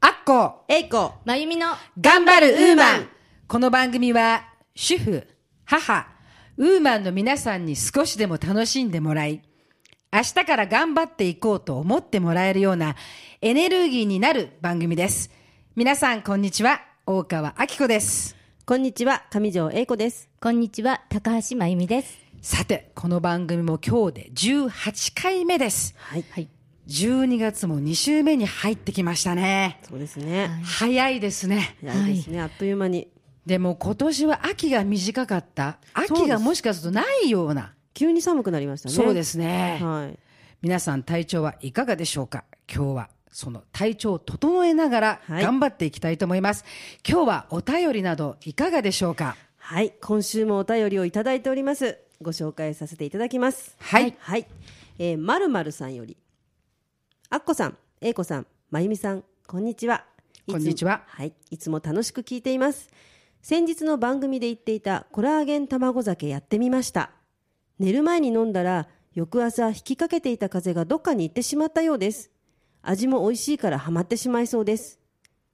アッコえいこまゆみの頑張るウーマン。この番組は主婦、母、ウーマンの皆さんに少しでも楽しんでもらい、明日から頑張っていこうと思ってもらえるようなエネルギーになる番組です。皆さんこんにちは、大川明子です。こんにちは。上条えいこです。こんにちは。高橋まゆみですさて、この番組も今日で18回目です。はい、はい12月も2週目に入ってきましたね。そうですね、早いですね。早いですね、あっという間にでも今年は秋が短かった。秋がもしかするとないような。急に寒くなりましたねそうですすね。はい皆さん体調はいかがでしょうか？今日はその体調を整えながらはい頑張っていきたいと思います。今日はお便りなどいかがでしょうか？はい今週もお便りをいただいておりますご紹介させていただきます。はい。はい、えー、まるまるさんよりあっこさんえいこさんまゆみさんこんにちは。こんにちは。はい。いつも楽しく聞いています。先日の番組で言っていたコラーゲン卵酒やってみました。寝る前に飲んだら翌朝引きかけていた風邪がどっかに行ってしまったようです。味も美味しいからハマってしまいそうです。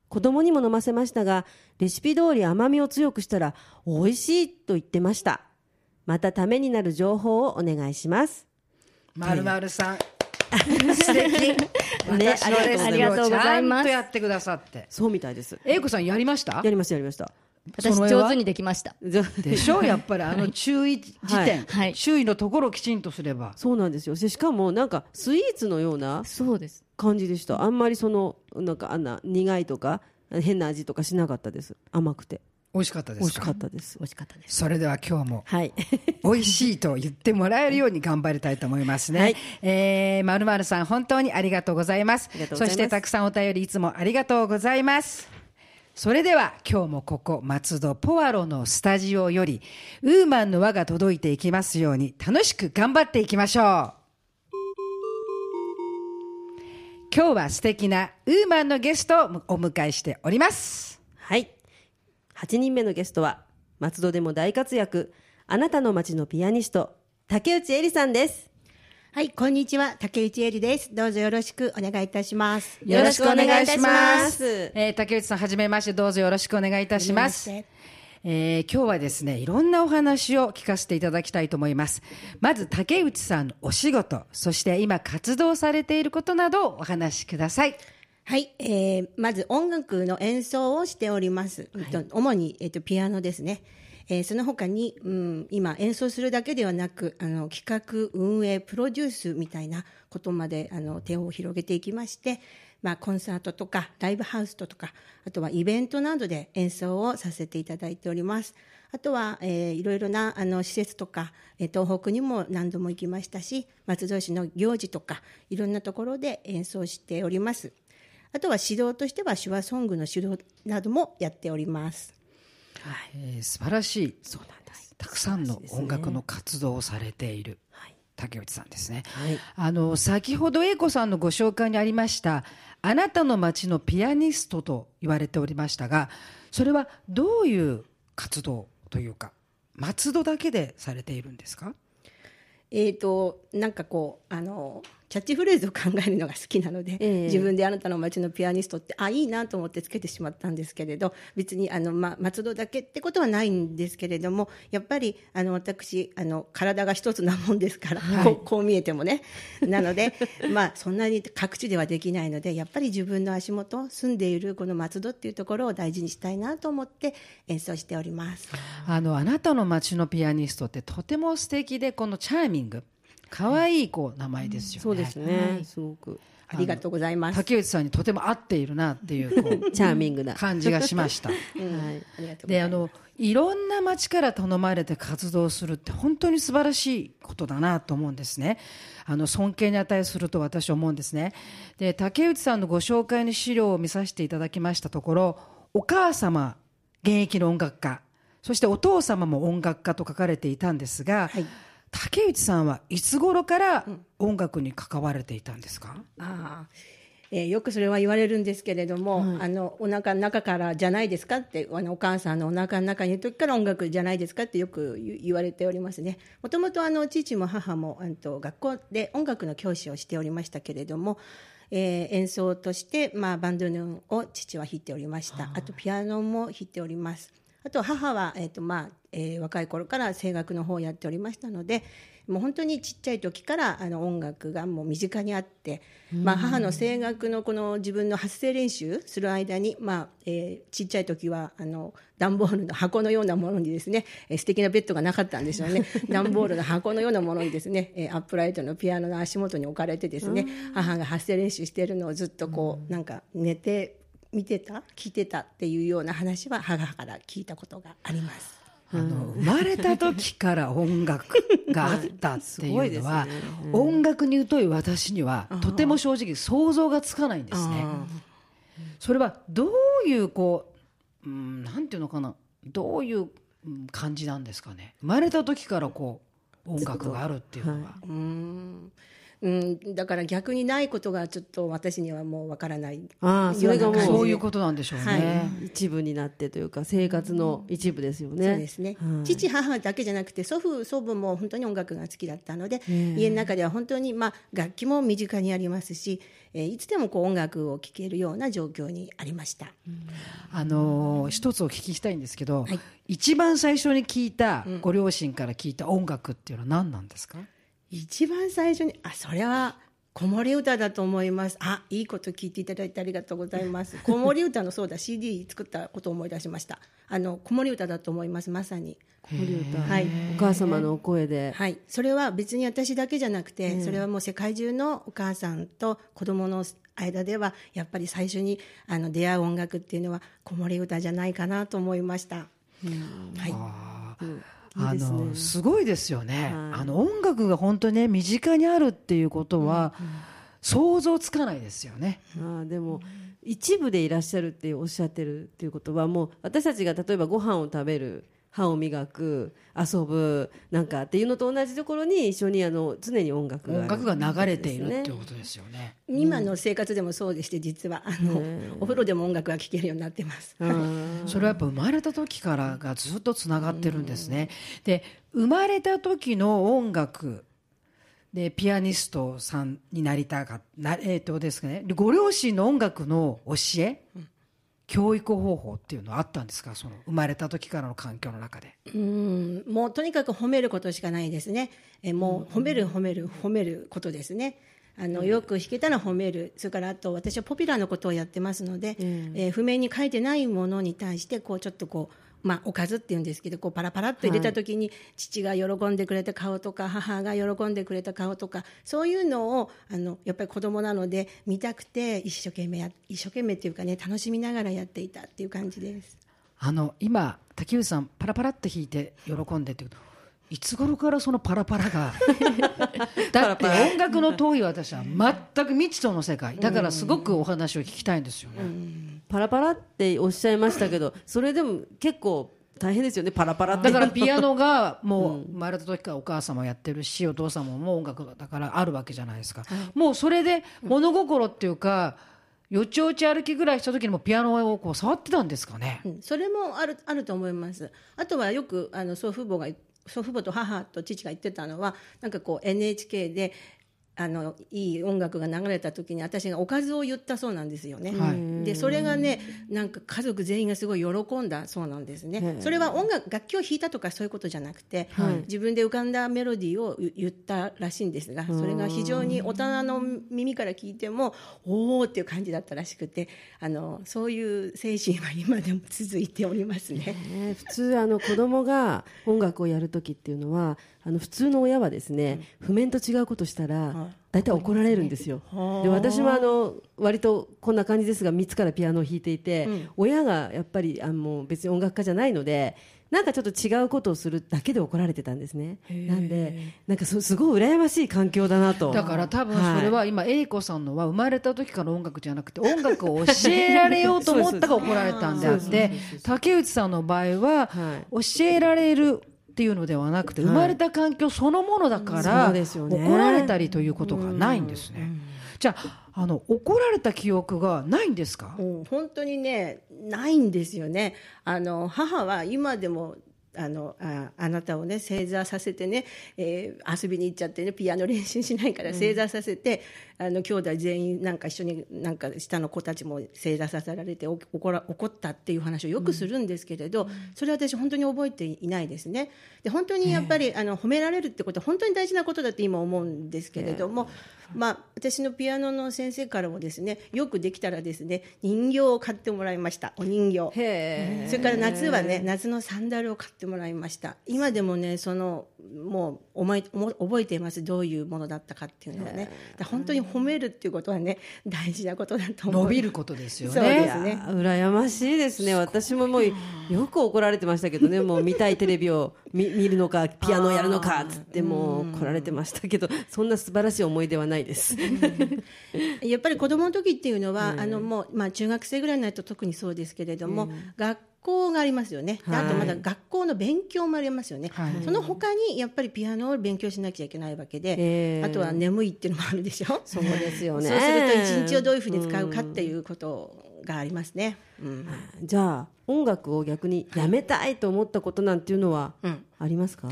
子供にも飲ませましたがレシピ通り甘みを強くしたら美味しいと言ってましたまたためになる情報をお願いします。まるまるさん。素敵。私のレッスありがとうごンをちゃんざいます。とやってくださって。そうみたいです。英子さんやりました？やりましたやりました。私上手にできました。でしょ？う やっぱりあの注意時点、はい。注意のところをきちんとすれば。そうなんですよ。でしかもなんかスイーツのようなそうです。感じでした。あんまりそのなんかあんな苦いとか変な味とかしなかったです。甘くて美味しかったで美味しすかかったです美味しかったですそれでは今日もはい 美味しいと言ってもらえるように頑張りたいと思いますね。はいえー、まるまるさん本当にありがとうございます。ありがとうございますそしてたくさんお便りいつもありがとうございます。それでは今日もここ松戸ポワロのスタジオよりウーマンの輪が届いていきますように楽しく頑張っていきましょう。今日は素敵なウーマンのゲストをお迎えしております。はい8人目のゲストは松戸でも大活躍あなたの街のピアニスト竹内恵里さんですはい、こんにちは、竹内恵里です。どうぞよろしくお願いいたします。よろしくお願いします。ますえー竹内さん、はじめまして、どうぞよろしくお願いいたします。えー今日はですね、いろんなお話を聞かせていただきたいと思います。まず、竹内さんのお仕事、そして今活動されていることなどをお話しください。はい、えー、まず音楽の演奏をしております。えっと主に、えっと、ピアノですね。えーその他に、うん、今演奏するだけではなくあの企画運営プロデュースみたいなことまであの手を広げていきまして、まあ、コンサートとかライブハウスとかあとはイベントなどで演奏をさせていただいておりますあとは、えーいろいろなあの施設とか、えー東北にも何度も行きましたし松戸市の行事とかいろんなところで演奏しておりますあとは指導としては手話ソングの指導などもやっております。えー素晴らしい、そうなんです。たくさんの音楽の活動をされている。竹内さんですね。はい。あの先ほど英子さんのご紹介にありましたあなたの街のピアニストと言われておりましたがそれはどういう活動というか松戸だけでされているんですか？えー、となんかこうあのキャッチフレーズを考えるのが好きなので、ええ。自分であなたの街のピアニストってあいいなと思ってつけてしまったんですけれど別にあの、ま、松戸だけってことはないんですけれどもやっぱりあの私あの体が一つなもんですから、こうこう見えてもね。なので、まあ、そんなに各地ではできないのでやっぱり自分の足元住んでいるこの松戸っていうところを大事にしたいなと思って演奏しております。あのあなたの街のピアニストってとても素敵でこのチャーミング可愛いこう名前ですよね。そうですね、すごくありがとうございます。竹内さんにとても合っているなっていうこう チャーミングな感じがしました。は いありがとうございであます。のいろんな町から頼まれて活動するって本当に素晴らしいことだなと思うんですねあの尊敬に値すると私は思うんですねで竹内さんのご紹介の資料を見させていただきましたところお母様現役の音楽家そしてお父様も音楽家と書かれていたんですが、はい竹内さんはいつ頃から音楽に関われていたんですか、ああ。えーよくそれは言われるんですけれども、はい。あのお腹の中からじゃないですかってあのお母さんのお腹の中にいる時から音楽じゃないですかってよく言言われておりますね。もともとあの父も母もあの学校で音楽の教師をしておりましたけれども、えー演奏として、まあ、バンドヌーンを父は弾いておりました。あとピアノも弾いておりますあと母は、えーとまあえー若い頃から声楽の方をやっておりましたのでもう本当にちっちゃい時からあの音楽がもう身近にあって、まあ、母の声楽のこの自分の発声練習する間に、まあえーちっちゃい時はあの段ボールの箱のようなものにですね、えー素敵なベッドがなかったんでしょうね。段ボールの箱のようなものにですね、えー アップライトのピアノの足元に置かれてですね母が発声練習しているのをずっとこうなんか寝て見てた？聞いてたっていうような話は母から聞いたことがあります。あの生まれた時から音楽があったっていうのは、すごいですね。音楽に疎い私にはとても正直想像がつかないんですね。それはどういうこう、うん、なんていうのかな。どういううん感じなんですかね。生まれた時からこう音楽があるっていうのは。うーんうん、だから逆にないことがちょっと私にはもうわからない。ああそれがもうそういうことなんでしょうね。はい。一部になってというか生活の一部ですよね。そうですね、はい。父母だけじゃなくて祖父祖母も本当に音楽が好きだったので、家の中では本当に、まあ、楽器も身近にありますし、えーいつでもこう音楽を聴けるような状況にありました、あのー一つお聞きしたいんですけど、はい。一番最初に聞いた、ご両親から聞いた音楽っていうのは何なんですか？一番最初にあそれは子守歌だと思います。あいいこと聞いていただいてありがとうございます。子守歌のそうだ。CD 作ったことを思い出しました。あの子守歌だと思います。まさに。子守歌はい。お母様のお声で、はい、それは別に私だけじゃなくて、それはもう世界中のお母さんと子供の間ではやっぱり最初にあの出会う音楽っていうのは子守歌じゃないかなと思いました。はい、あ。いいですね。のすごいですよね、はい。あの音楽が本当にね身近にあるっていうことは、想像つかないですよね。ああでも一部でいらっしゃるっておっしゃってるっていうことはもう私たちが例えばご飯を食べる歯を磨く遊ぶなんかっていうのと同じところに一緒にあの常に音楽がある。音楽が流れているっていうことですよね。今の生活でもそうでして実はあの、お風呂でも音楽が聴けるようになってます。それはやっぱ生まれた時からがずっとつながってるんですね。で生まれた時の音楽でピアニストさんになりたかなえっ、とですねでご両親の音楽の教え、教育方法っていうのはあったんですか？その生まれた時からの環境の中で。うんもうとにかく褒めることしかないですね。えもう褒める褒める褒めることですね。あのよく弾けたら褒めるそれからあと私はポピュラーのことをやってますので、えー譜面に書いてないものに対してこうちょっとこうまあ、おかずっていうんですけどこうパラパラっと入れた時に、父が喜んでくれた顔とか母が喜んでくれた顔とかそういうのをあのやっぱり子供なので見たくて一生懸命や一生懸命っていうかね楽しみながらやっていたっていう感じです。あの今竹内さんパラパラって弾いて喜んでっていういつ頃からそのパラパラが？だって音楽の遠い私は全く未知との世界。だからすごくお話を聞きたいんですよね。パラパラっておっしゃいましたけどそれでも結構大変ですよねパラパラって。だからピアノが もう生まれた時からお母様やってるしお父様も音楽だからあるわけじゃないですか、もうそれで物心っていうかよちよち歩きぐらいした時にもピアノをこう触ってたんですかね、うん。それもあるあると思います。あとはよくあの祖父母が祖父母と母と父が言ってたのはなんかこう NHK であのいい音楽が流れた時に私がおかずを言ったそうなんですよね。はい。でそれがねなんか家族全員がすごい喜んだそうなんですね。それは音楽楽器を弾いたとかそういうことじゃなくて、自分で浮かんだメロディーを言言ったらしいんですがそれが非常に大人の耳から聞いてもおおっていう感じだったらしくてあのそういう精神は今でも続いておりますね。ね普通あの子供が音楽をやる時っていうのはあの普通の親はですね、譜面と違うことしたら大体怒られるんですよ。で私もあの割とこんな感じですが3つからピアノを弾いていて、親がやっぱりあの別に音楽家じゃないのでなんかちょっと違うことをするだけで怒られてたんですね。なんでなんかそすごい羨ましい環境だなと。だから多分それは今英子さんのは生まれた時から音楽じゃなくて音楽を教えられようと思ったから怒られたんであって竹内さんの場合はは教えられるっていうのではなくて、生まれた環境そのものだから、そうですよね。怒られたりということがないんですね。じゃああの怒られた記憶がないんですか、もう本当にねないんですよね。あの母は今でもあのああなたをね正座させてね、えー遊びに行っちゃってねピアノ練習しないから正座させて、あの兄弟全員なんか一緒になんか下の子たちも正座させられてお怒ら怒ったっていう話をよくするんですけれど、それは私本当に覚えていないですね。で本当にやっぱり、あの褒められるってことは本当に大事なことだって今思うんですけれども、まあ、私のピアノの先生からもですねよくできたらですね人形を買ってもらいましたお人形。へそれから夏はね夏のサンダルを買ってもらいました。今でもねそのもう思い思覚えています。どういうものだったかっていうのはね。本当に褒めるっていうことはね大事なことだと思う。伸びることですよね。そうですね。え羨ましいですね。私ももうよく怒られてましたけどね。もう見たいテレビを見見るのかピアノをやるのかっつってもう来られてましたけどそんな素晴らしい思い出はないです。やっぱり子供の時っていうのは、あのもうまあ中学生ぐらいになると特にそうですけれども、学校がありますよね。であとまだ学校の勉強もありますよね。はい。その他にやっぱりピアノを勉強しなきゃいけないわけで、ええ。あとは眠いっていうのもあるでしょ？そうですよね。そうすると一日をどういうふうに使うかっていうことがありますね。うん。じゃあ音楽を逆にやめたいと思ったことなんていうのはうん。ありますか、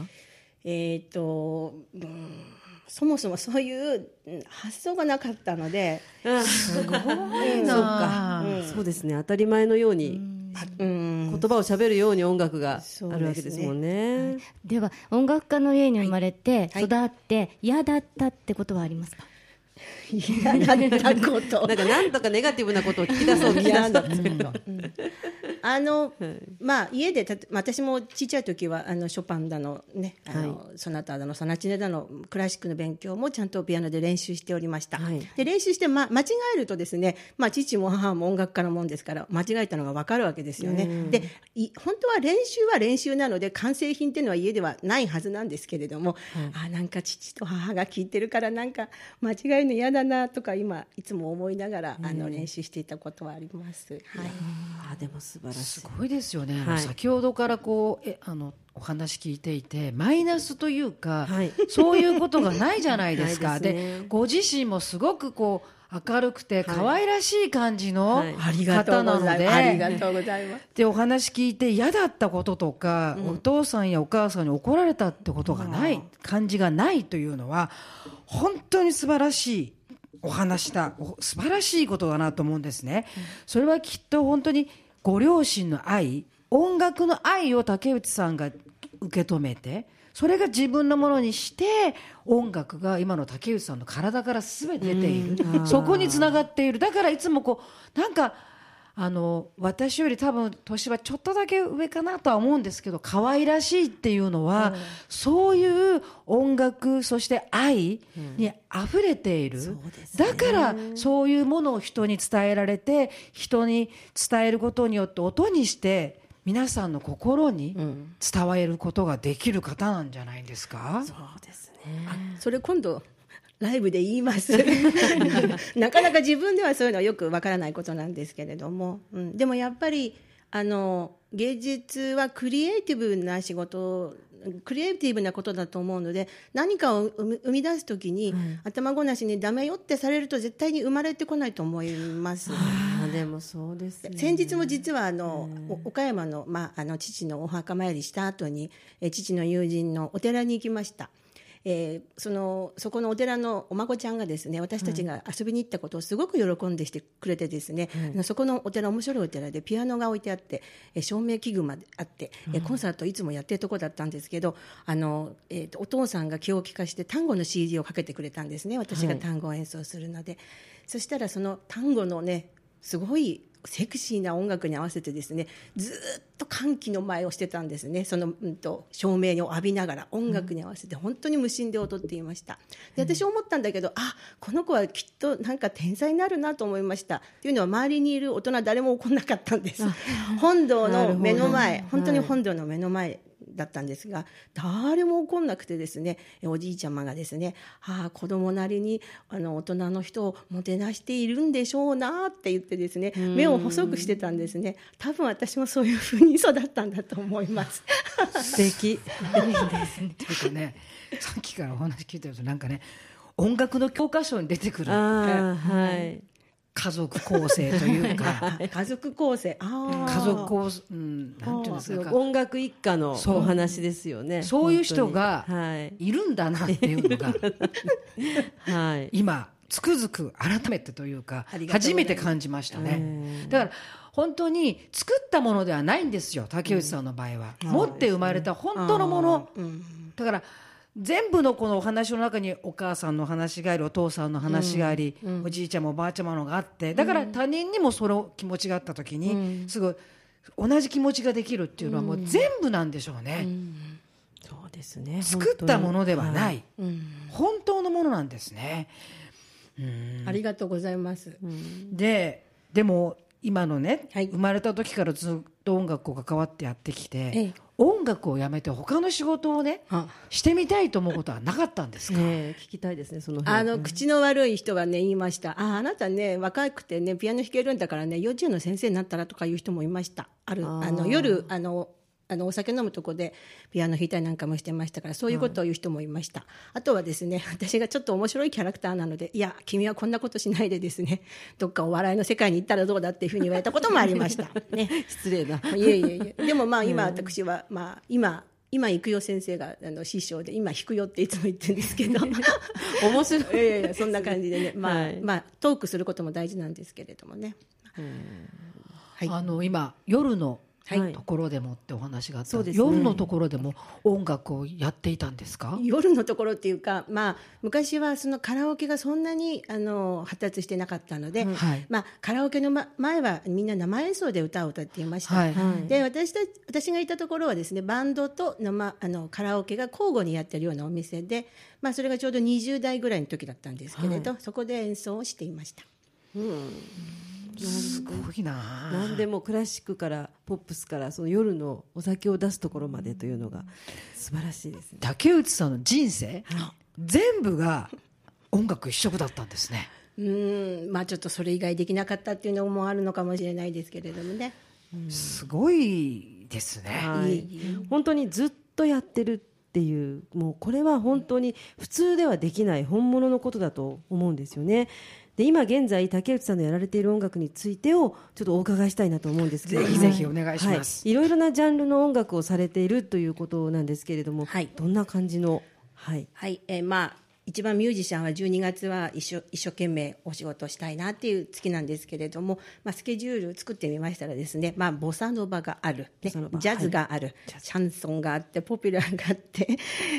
えっ、と、うんそもそもそういううん発想がなかったので、すごい そうなか、そうですね。当たり前のようにうん、言葉を喋るように音楽があるわけですもんね。では音楽家の家に生まれてはい。育って嫌だったってことはありますか、嫌だったこと。なんかなんとかネガティブなことを聞き出そう聞き出そうっていうかあの、まあ家でたと私もちっちゃい時はあのショパンだのねあの、ソナタだのソナチネだのクラシックの勉強もちゃんとピアノで練習しておりました、はい。で練習して、ま、間違えるとですね、まあ、父も母も音楽家のもんですから間違えたのが分かるわけですよね、でい本当は練習は練習なので完成品っていうのは家ではないはずなんですけれども、あなんか父と母が聞いてるからなんか間違えるの嫌だなとか今いつも思いながら、あの練習していたことはあります。はい。あでも素晴らしい。すごいですよね、はい。先ほどからこうえあのお話聞いていてマイナスというか、はい。そういうことがないじゃないですか。ですね。でご自身もすごくこう明るくて可愛らしい感じの方なので、ござい。ありがとうございます。でお話聞いて嫌だったこととか、お父さんやお母さんに怒られたってことがない、感じがないというのは本当に素晴らしいお話だ。お素晴らしいことだなと思うんですね、それはきっと本当にご両親の愛音楽の愛を竹内さんが受け止めてそれが自分のものにして音楽が今の竹内さんの体から全て出ている、うん。そこにつながっている。だからいつもこうなんかあの私より多分年はちょっとだけ上かなとは思うんですけど可愛らしいっていうのは、そういう音楽そして愛に溢れている、そうですね。だからそういうものを人に伝えられて人に伝えることによって音にして皆さんの心に伝わることができる方なんじゃないですか、そうですね。それ今度ライブで言います。なかなか自分ではそういうのはよくわからないことなんですけれども、うん、でもやっぱりあの芸術はクリエイティブな仕事クリエイティブなことだと思うので何かを生み出す時に、頭ごなしにダメよってされると絶対に生まれてこないと思います。あでもそうですね。先日も実はあの、お岡山の,、まあ、あの父のお墓参りした後にえ父の友人のお寺に行きました。えーそのそこのお寺のお孫ちゃんがですね私たちが遊びに行ったことをすごく喜んでしてくれてですね、あのそこのお寺面白いお寺でピアノが置いてあって、えー照明器具まであって、えーコンサートいつもやってるとこだったんですけどあの、えーとお父さんが気を利かして単語の CD をかけてくれたんですね私が単語を演奏するので、そしたらその単語のねすごいセクシーな音楽に合わせてですねずーっと歓喜の舞をしてたんですね。その、うん、と照明を浴びながら音楽に合わせて本当に無心で踊っていました。で私思ったんだけど、あこの子はきっとなんか天才になるなと思いました。っていうのは周りにいる大人誰も怒んなかったんです。本堂の目の前本当に本堂の目の前だったんですが誰も怒んなくてですねおじいちゃまがですね「ああ子供なりにあの大人の人をもてなしているんでしょうな」って言ってですね目を細くしてたんですね。多分私もそういうふうに育ったんだと思います。素敵。っていうかねさっきからお話聞いてるとなんかね音楽の教科書に出てくるああはい家族構成というか。家族構成。家族構成、うん、なんていうんですか。音楽一家のお話ですよね。そういう人がい。いるんだなっていうのが はい。今つくづく改めてというか初めて感じましたね。だから本当に作ったものではないんですよ竹内さんの場合は、持って生まれた本当のもの、だから全部のこのお話の中にお母さんの話がありお父さんの話があり、おじいちゃんもおばあちゃまのがあってだから他人にもその気持ちがあった時に、すぐ同じ気持ちができるっていうのはもう全部なんでしょうね、そうですね作ったものではない、い。本当のものなんですね。ありがとうございます。ででも今のね、はい。生まれた時からずっと音楽を関わってやってきて、ええ。音楽をやめて他の仕事をねあ。してみたいと思うことはなかったんですか、ええ聞きたいですねその辺。あの口の悪い人はね言いました。ああなたね若くてねピアノ弾けるんだからね幼稚園の先生になったらとかいう人もいました。ある。あの夜あのあのお酒飲むとこでピアノ弾いたりなんかもしてましたからそういうことを言う人もいました、あとはですね 私がちょっと面白いキャラクターなのでいや君はこんなことしないでですね どっかお笑いの世界に行ったらどうだっていうふうに言われたこともありました。ね失礼な。いえいえいえ。でもまあ今私はまあ今今行くよ先生があの師匠で今弾くよっていつも言ってるんですけど。面白い。いやいやそんな感じでね、まあはい。まあトークすることも大事なんですけれどもね。はい。あの今夜のはいところでもってお話があった、そうですね。夜のところでも音楽をやっていたんですか？夜のところっていうか、まあ、昔はそのカラオケがそんなにあの発達してなかったので、はい。まあ、カラオケの、ま、前はみんな生演奏で歌を歌っていました、はい。はいで私た私がいたところはですねバンドと生あのカラオケが交互にやってるようなお店で、まあ、それがちょうど20代ぐらいの時だったんですけれど、そこで演奏をしていました。すごいな。あ何でもクラシックからポップスからその夜のお酒を出すところまでというのが素晴らしいですね。竹内さんの人生全部が音楽一色だったんですね。うん。まあちょっとそれ以外できなかったっていうのもあるのかもしれないですけれどもね。すごいですね、はい。い。本当にずっとやってるっていうもうこれは本当に普通ではできない本物のことだと思うんですよねで今現在竹内さんのやられている音楽についてをちょっとお伺いしたいなと思うんですけれども。ぜひぜひお願いします。はい、いろいろなジャンルの音楽をされているということなんですけれども、はい。どんな感じのはい。はい、えーまあ一番ミュージシャンは12月は一生一生懸命お仕事したいなっていう月なんですけれども、まあ、スケジュール作ってみましたらですね、まあ、ボサノバがある、ねジャズがある、シャンソンがあってポピュラーがあって、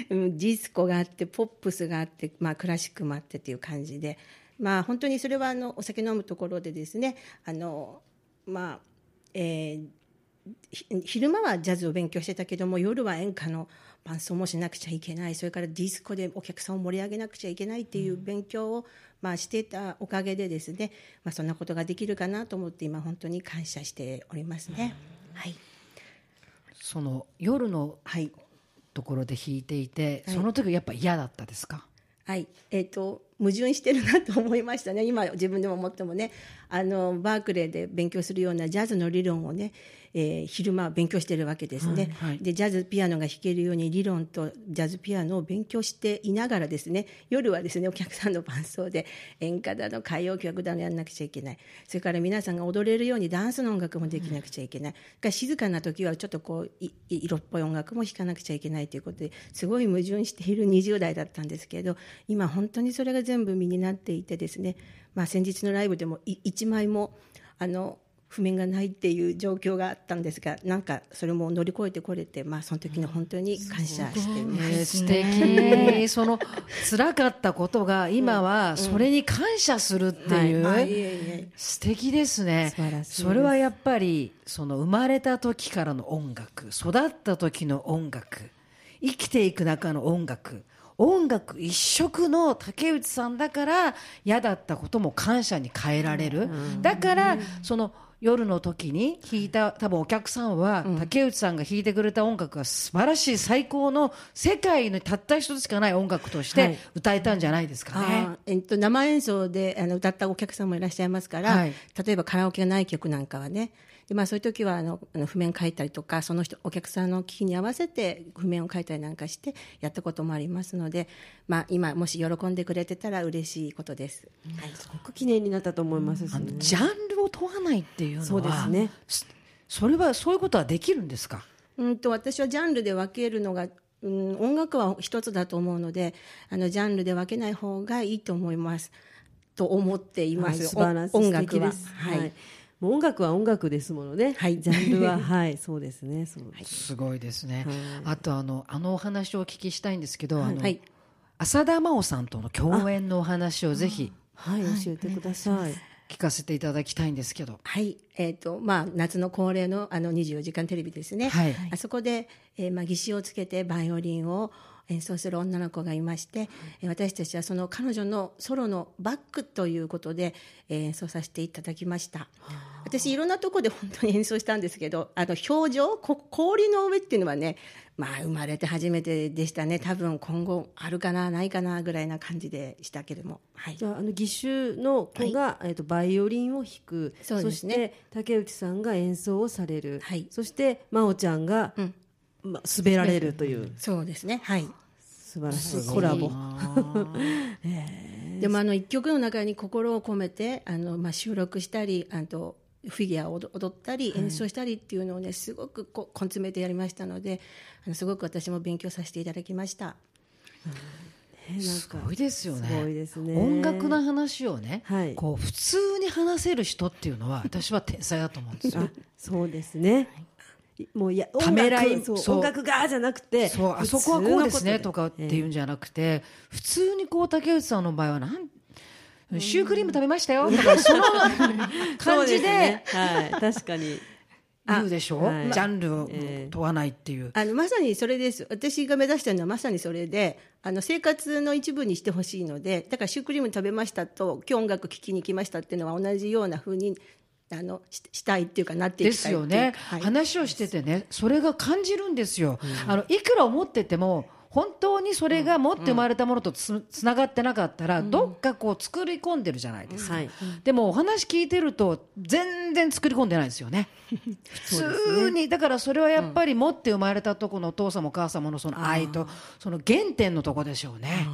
うんディスコがあってポップスがあって、まあ、クラシックもあってっていう感じで、まあ、本当にそれはあのお酒飲むところでですねあの、まあえーひ昼間はジャズを勉強してたけども夜は演歌の伴奏もしなくちゃいけない。それからディスコでお客さんを盛り上げなくちゃいけないっていう勉強を、まあ、してたおかげでですね、まあ、そんなことができるかなと思って今本当に感謝しておりますね。はい、その夜のはい。ところで弾いていて、その時やっぱ嫌だったですか？はい。えー、と矛盾してるなと思いましたね。今自分でも思ってもね。あのバークレーで勉強するようなジャズの理論をね、えー昼間は勉強してるわけですね、はいはい。でジャズピアノが弾けるように理論とジャズピアノを勉強していながらですね夜はですねお客さんの伴奏で演歌だの歌謡曲だのやんなくちゃいけない。それから皆さんが踊れるようにダンスの音楽もできなくちゃいけない、が静かな時はちょっとこう色っぽい音楽も弾かなくちゃいけないということですごい矛盾している20代だったんですけれど今本当にそれが全部身になっていてですね、まあ、先日のライブでもい1枚もあの譜面がないっていう状況があったんですがなんかそれも乗り越えてこれて、まあ、その時に本当に感謝しています。えー素敵。その辛かったことが今はそれに感謝するっていう、あいえいえ。素敵ですね。それはやっぱりその生まれた時からの音楽育った時の音楽生きていく中の音楽音楽一色の竹内さんだから嫌だったことも感謝に変えられる。だからその夜の時に弾いた多分お客さんは、竹内さんが弾いてくれた音楽が素晴らしい最高の世界にたった一つしかない音楽としはい。て歌えたんじゃないですかね。あーえっと、生演奏であの歌ったお客さんもいらっしゃいますから、はい。例えばカラオケがない曲なんかはねで、まあ、そういう時はあのあの譜面書いたりとかその人お客さんの機器に合わせて譜面を書いたりなんかしてやったこともありますので、まあ、今もし喜んでくれてたら嬉しいことです。はいすごく記念になったと思いますねのジャンルを問わないっていうのはそうですね。そそれはそういうことはできるんですか？うんと私はジャンルで分けるのが、うん、音楽は一つだと思うのであのジャンルで分けない方がいいと思います。と思っています、音楽は。素敵です。はいもう音楽は音楽ですものね、はい。ジャンルは。はい。そうですね。そうです。すごいですね。あとあのあのお話をお聞きしたいんですけど、あのはい浅田真央さんとの共演のお話をぜひはい、教えてください。聞かせていただきたいんですけど。はい、えっ、と、まあ、夏の恒例の、あの、24時間テレビですね。はい。あそこで、えーまあ、義手をつけてバイオリンを演奏する女の子がいまして、えー私たちはその彼女のソロのバックということで、えー演奏させていただきました。私、いろんなところで本当に演奏したんですけど、あの、表情、こ氷の上っていうのはね、まあ、生まれて初めてでしたね。多分今後あるかな、ないかな、ぐらいな感じでしたけれども。はいじ。ゃああの義手の子が、えっとバイオリンを弾くそうですねして竹内さんが演奏をされる、はいそして真央ちゃんが、うんまあ、滑られるという。そうですね。はい。素晴らしい。コラボ。でもあの一曲の中に心を込めてあの、まあ、収録したりあとフィギュアを踊踊ったり演奏したりっていうのをねすごくこう根詰めてやりましたのであのすごく私も勉強させていただきました。ねなんすかごいですよね。すごいですね。音楽の話をね、はい。こう普通に話せる人っていうのは私は天才だと思うんですよ。あそうですね、もういやためらい音楽がじゃなくてそうあそこはこうですねとかっていううんじゃなくて、普通にこう竹内さんの場合はなんシュークリーム食べましたよとかその感じではい確かに。言うでしょ、はい。ジャンルをええ問わないっていう。あのまさにそれです。私が目指してるのはまさにそれであの生活の一部にしてほしいのでだからシュークリーム食べましたと今日音楽聴きに来ましたっていうのは同じような風にあのししたいっていうかなっていできたいっていうすよね、はい。話をしててねそれが感じるんですよ、あのいくら思ってても本当にそれが持って生まれたものとつつながってなかったら、どっかこう作り込んでるじゃないですか、はい。でもお話聞いてると全然作り込んでないですよね。普通に。だからそれはやっぱり持って生まれたとこのお父様お母様のその愛とその原点のとこでしょうね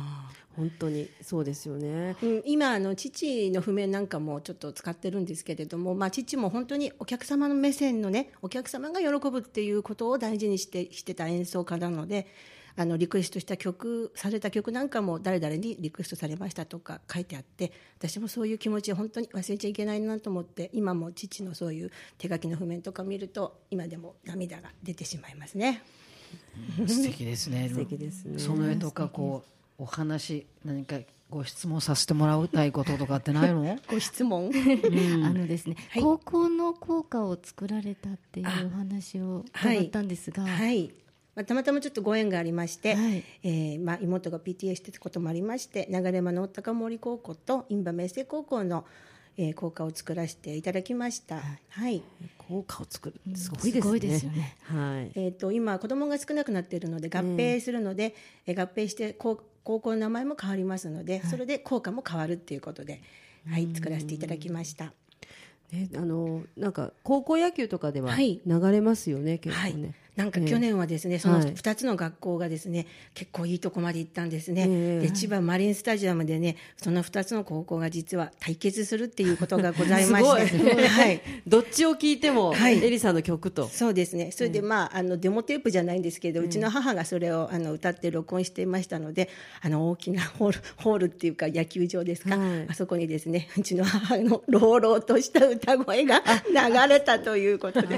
本当に。そうですよね。うん、今あの父の譜面なんかもちょっと使ってるんですけれども、まあ、父も本当にお客様の目線のねお客様が喜ぶっていうことを大事にしてしてた演奏家なのであのリクエストした曲された曲なんかも誰々にリクエストされましたとか書いてあって私もそういう気持ちを本当に忘れちゃいけないなと思って今も父のそういう手書きの譜面とか見ると今でも涙が出てしまいますね。素敵ですね。素敵ですね。その絵とかこうお話何かご質問させてもらいたいこととかってないの？ご質問？あのですね、はい。高校の校歌を作られたっていうお話を伺ったんですが、はい、まあ、たまたまちょっとご縁がありまして、はい。えーまあ、妹が PTA してたこともありまして流山の高森高校と印旛明星高校の、えー校歌を作らせていただきました。はい。効果を作るすすごいですね。ですよね。はい。えー、と今子供が少なくなっているので合併するので、えー合併して高高校の名前も変わりますので、それで校歌も変わるっていうことで、はい、作らせていただきました。えあのなんか高校野球とかでははい。流れますよね、結はい。構ね、、なんか去年はですね、そのはい。2つの学校がですね、結構いいとこまで行ったんですね、ええ。で千葉マリンスタジアムでね、その2つの高校が実は対決するっていうことがございまして、はい、どっちを聞いても、はい。エリさんの曲と。そうですね、それで、まあ、あのデモテープじゃないんですけど、うちの母がそれをあの歌って録音していましたので、あの大きなホールホールっていうか、野球場ですか、はい。あそこにですね、うちの母の朗々とした歌声が流れたということで。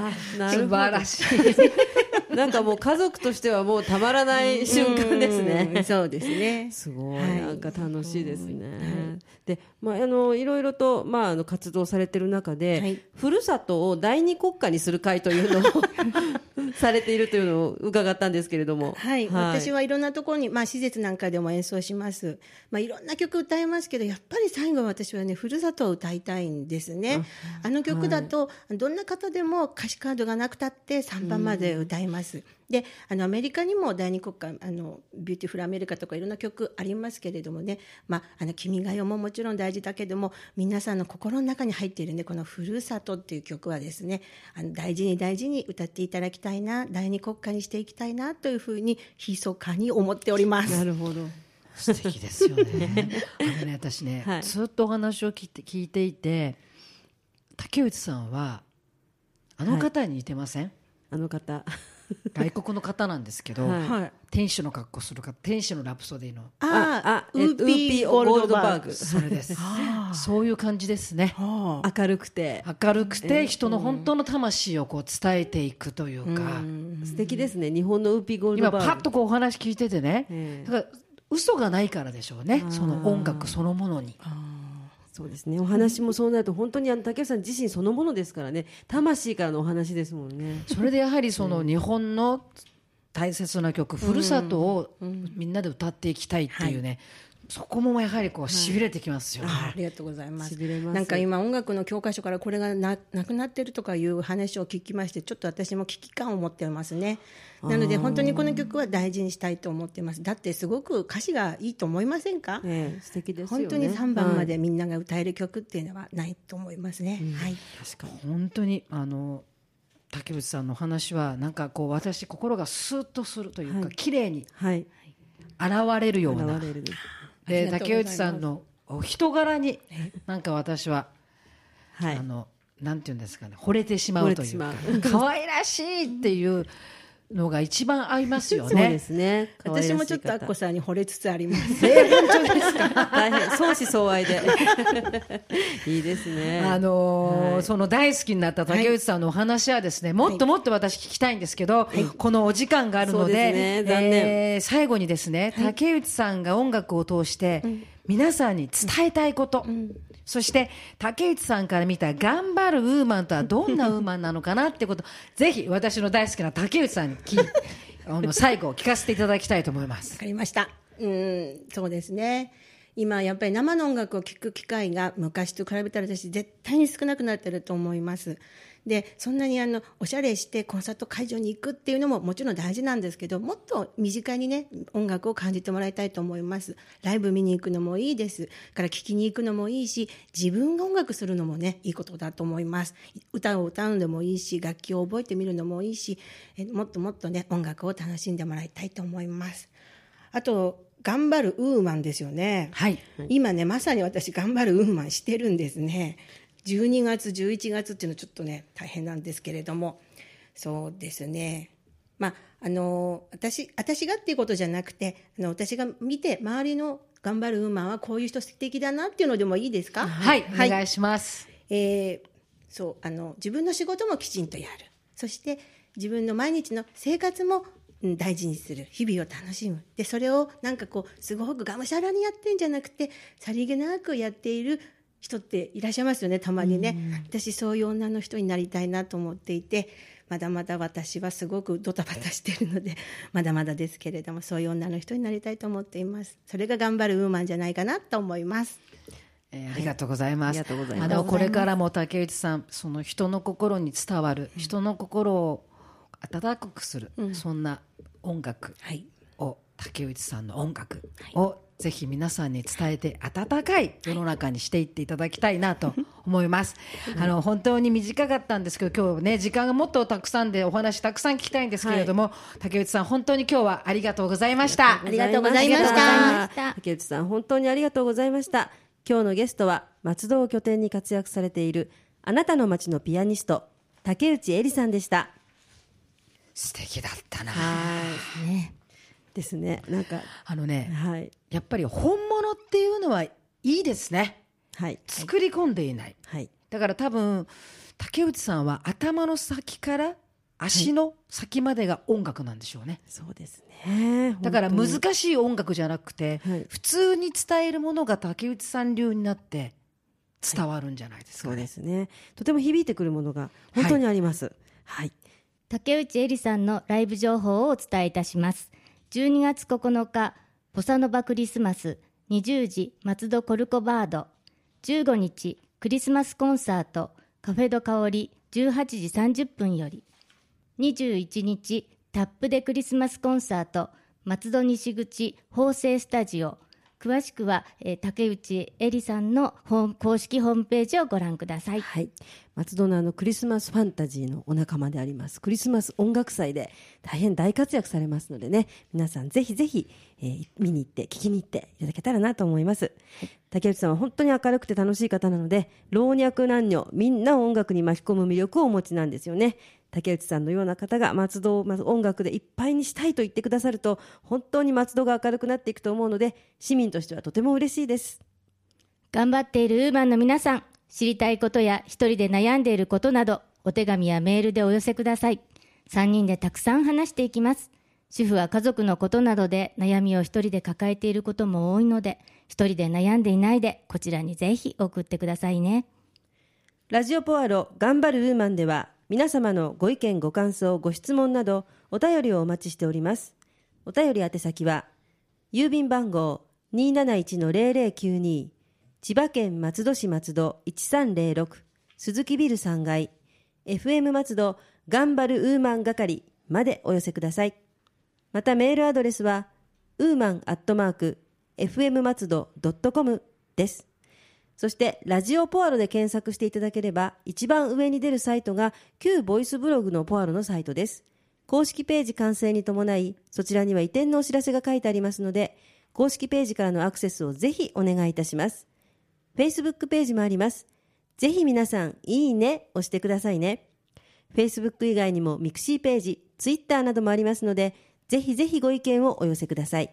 素晴らしい なんかもう家族としてはもうたまらない瞬間ですうんね。そうですね。すごい、はい。なんか楽しいですね。で、まあ、あの、いろいろと、まあ、あの、活動されてる中で、はい。ふるさとを第二国家にする会というのを されているというのを伺ったんですけれども。はい、私はいろんなところに、まあ、施設なんかでも演奏します、まあ、いろんな曲歌いますけどやっぱり最後は私はねふるさとを歌いたいんですね。あの曲だと、どんな方でも歌詞カードがなくたって3番まで歌います、であのアメリカにも第二国歌あの Beautiful America とかいろんな曲ありますけれどもね「まあ、あの君が代」ももちろん大事だけども皆さんの心の中に入っているねこの「ふるさと」っていう曲はですねあの大事に大事に歌っていただきたいな第二国歌にしていきたいなというふうに密かに思っております。なるほど。素敵ですよね。あのね私ね、はいずっとお話を聞いて聞いていて竹内さんはあの方に似てません、あの方。外国の方なんですけど、はい。はい。天使の格好する方天使のラプソディのああ、えウーピーゴールドバーグ。それです。そういう感じですね。はあ。明るくて。明るくて人の本当の魂をこう伝えていくというか、素敵ですね。日本のウーピーゴールド今バーグ。パッとこうお話聞いててね、ええだから嘘がないからでしょうね。その音楽そのものにそうですね。お話もそうなると、本当にあの竹内さん自身そのものですからね。魂からのお話ですもんね。それでやはりその日本の大切な曲、ふるさとをみんなで歌っていきたいっていうね、そこもやはりこうしびれてきますよね。あありがとうございます。痺れますなんか今音楽の教科書からこれがななくなってるとかいう話を聞きまして、ちょっと私も危機感を持ってますね。なので本当にこの曲は大事にしたいと思ってます。だってすごく歌詞がいいと思いませんか？ええ素敵ですよね。本当に3番まはいでみんなが歌える曲っていうのはないと思いますね。はい。確かに。本当にあの竹内さんの話はなんかこう私心がスーッとするというか、はい綺麗にはい。現れるような現れるで竹内さんのお人柄になんか私は、はい。あ。のなんていうんですかね惚れてしまうというか可愛らしいっていうのが一番合いますよ そうでね。すね。私もちょっとアッコささんに惚れつつあります。大変。相思相愛で。いいですね。あのーはい。その大好きになった竹内さんのお話はですね、もっともっと私聞きたいんですけど、このお時間があるので、ですね。残念。えー最後にですね、竹内さんが音楽を通して、皆さんに伝えたいこと、そして竹内さんから見た頑張るウーマンとはどんなウーマンなのかなってこと、ぜひ私の大好きな竹内さんに聞あの最後聞かせていただきたいと思いますわ。かりました。うん、そうですね。今やっぱり生の音楽を聴く機会が昔と比べたら私絶対に少なくなってると思います。でそんなにあのおしゃれしてコンサート会場に行くっていうのももちろん大事なんですけどもっと身近にね音楽を感じてもらいたいと思いますライブ見に行くのもいいですから聴きに行くのもいいし自分が音楽するのもねいいことだと思います歌を歌うのもいいし楽器を覚えてみるのもいいしえもっともっとね音楽を楽しんでもらいたいと思いますあと頑張るウーマンですよね。はい。今ね、まさに私、頑張るウーマンしてるんですね。12月、11月っていうのはちょっとね、大変なんですけれども、そうですね。まあ、あの、私、私がっていうことじゃなくて、あの、私が見て、周りの頑張るウーマンはこういう人素敵だなっていうのでもいいですか？はい、お願いします。えーそうあの自分の仕事もきちんとやる。そして自分の毎日の生活もうん大事にする。日々を楽しむ。でそれをなんかこうすごくがむしゃらにやってんじゃなくてさりげなくやっている人っていらっしゃいますよねたまにね、私そういう女の人になりたいなと思っていてまだまだ私はすごくドタバタしてるので まだまだですけれどもそういう女の人になりたいと思っています。それが頑張るウーマンじゃないかなと思います。えーありがとうございます。ありがとうございます。あのこれからも竹内さん、その人の心に伝わる、人の心を温かくする、そん。な音楽はいを竹内さんの音楽をぜひ皆さんに伝えて温かい世の中にしていっていただきたいなと思います。あの本当に短かったんですけど今日ね時間がもっとたくさんでお話たくさん聞きたいんですけれども、竹内さん本当に今日はありがとうございました。ありがとうございました竹内さん、本当にありがとうございました。今日のゲストは、松戸を拠点に活躍されている、あなたの街のピアニスト、竹内絵里さんでした。素敵だったな。はい。ですね。なんか、あのね、はい。やっぱり本物っていうのはいいですね。はい。作り込んでいない。はい。だから多分、竹内さんは頭の先から足の先までが音楽なんでしょうね。そうですね。だから難しい音楽じゃなくて、はい普通に伝えるものが竹内さん流になって伝わるんじゃないですか、そうねですね。とても響いてくるものが本当にあります。はい。竹内絵里さんのライブ情報をお伝えいたします12月9日ボサノバクリスマス20時松戸コルコバード。15日クリスマスコンサートカフェド香り18時30分より。21日タップでクリスマスコンサート松戸西口法政スタジオ。詳しくは、えー竹内絵里さんの公式ホームページをご覧くださいはい。松戸のあのクリスマスファンタジーのお仲間であります。クリスマス音楽祭で大変大活躍されますのでね、皆さんぜひぜひ、えー見に行って、聞きに行っていただけたらなと思います。竹内さんは本当に明るくて楽しい方なので、老若男女、みんなを音楽に巻き込む魅力をお持ちなんですよね。竹内さんのような方が松戸をまず音楽でいっぱいにしたいと言ってくださると、本当に松戸が明るくなっていくと思うので、市民としてはとても嬉しいです。頑張っているウーマンの皆さん、知りたいことや一人で悩んでいることなど、お手紙やメールでお寄せください。3人でたくさん話していきます。主婦は家族のことなどで悩みを一人で抱えていることも多いので、一人で悩んでいないで、こちらにぜひ送ってくださいね。ラジオポアロ頑張るウーマンでは皆様のご意見ご感想ご質問などお便りをお待ちしております。お便り宛先は郵便番号271-0092千葉県松戸市松戸1306鈴木ビル3階 FM 松戸頑張るウーマン係までお寄せください。またメールアドレスはウーマンアットマーク FM 松戸 .com です。そして、ラジオポアロで検索していただければ、一番上に出るサイトが、旧ボイスブログのポアロのサイトです。公式ページ完成に伴い、そちらには移転のお知らせが書いてありますので、公式ページからのアクセスをぜひお願いいたします。Facebook ページもあります。ぜひ皆さん、いいね、押してくださいね。Facebook 以外にもミクシーページ、Twitter などもありますので、ぜひぜひご意見をお寄せください。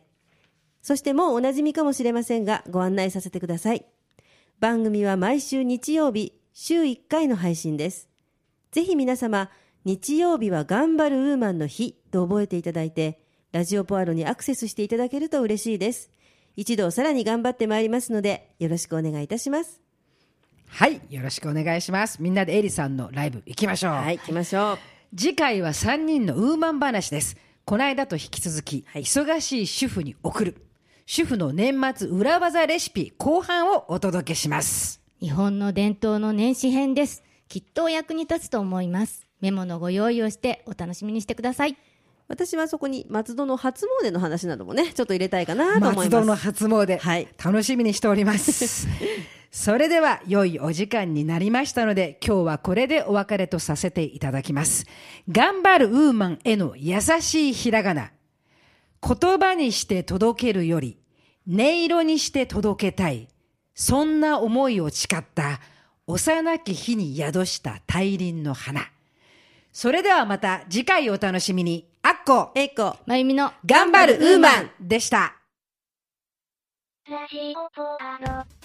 そしてもうおなじみかもしれませんが、ご案内させてください。番組は毎週日曜日、週1回の配信です。ぜひ皆様、日曜日は頑張るウーマンの日と覚えていただいて、ラジオポアロにアクセスしていただけると嬉しいです。一度さらに頑張ってまいりますので、よろしくお願いいたします。はいよろしくお願いしますみんなでエリさんのライブ行きましょう、はい、行きましょう。次回は3人のウーマン話ですこの間と引き続き、忙しい主婦に送る主婦の年末裏技レシピ後半をお届けします日本の伝統の年始編です。きっとお役に立つと思います。メモのご用意をしてお楽しみにしてください。私はそこに松戸の初詣の話などもね、ちょっと入れたいかなと思います。松戸の初詣、はい楽しみにしております それでは良いお時間になりましたので今日はこれでお別れとさせていただきます頑張るウーマンへの優しいひらがな言葉にして届けるより音色にして届けたい。そんな思いを誓った幼き日に宿した大輪の花。それではまた次回お楽しみに。あっこえいこ。まゆみの。頑張るウーマンでした。ラジオポアロ。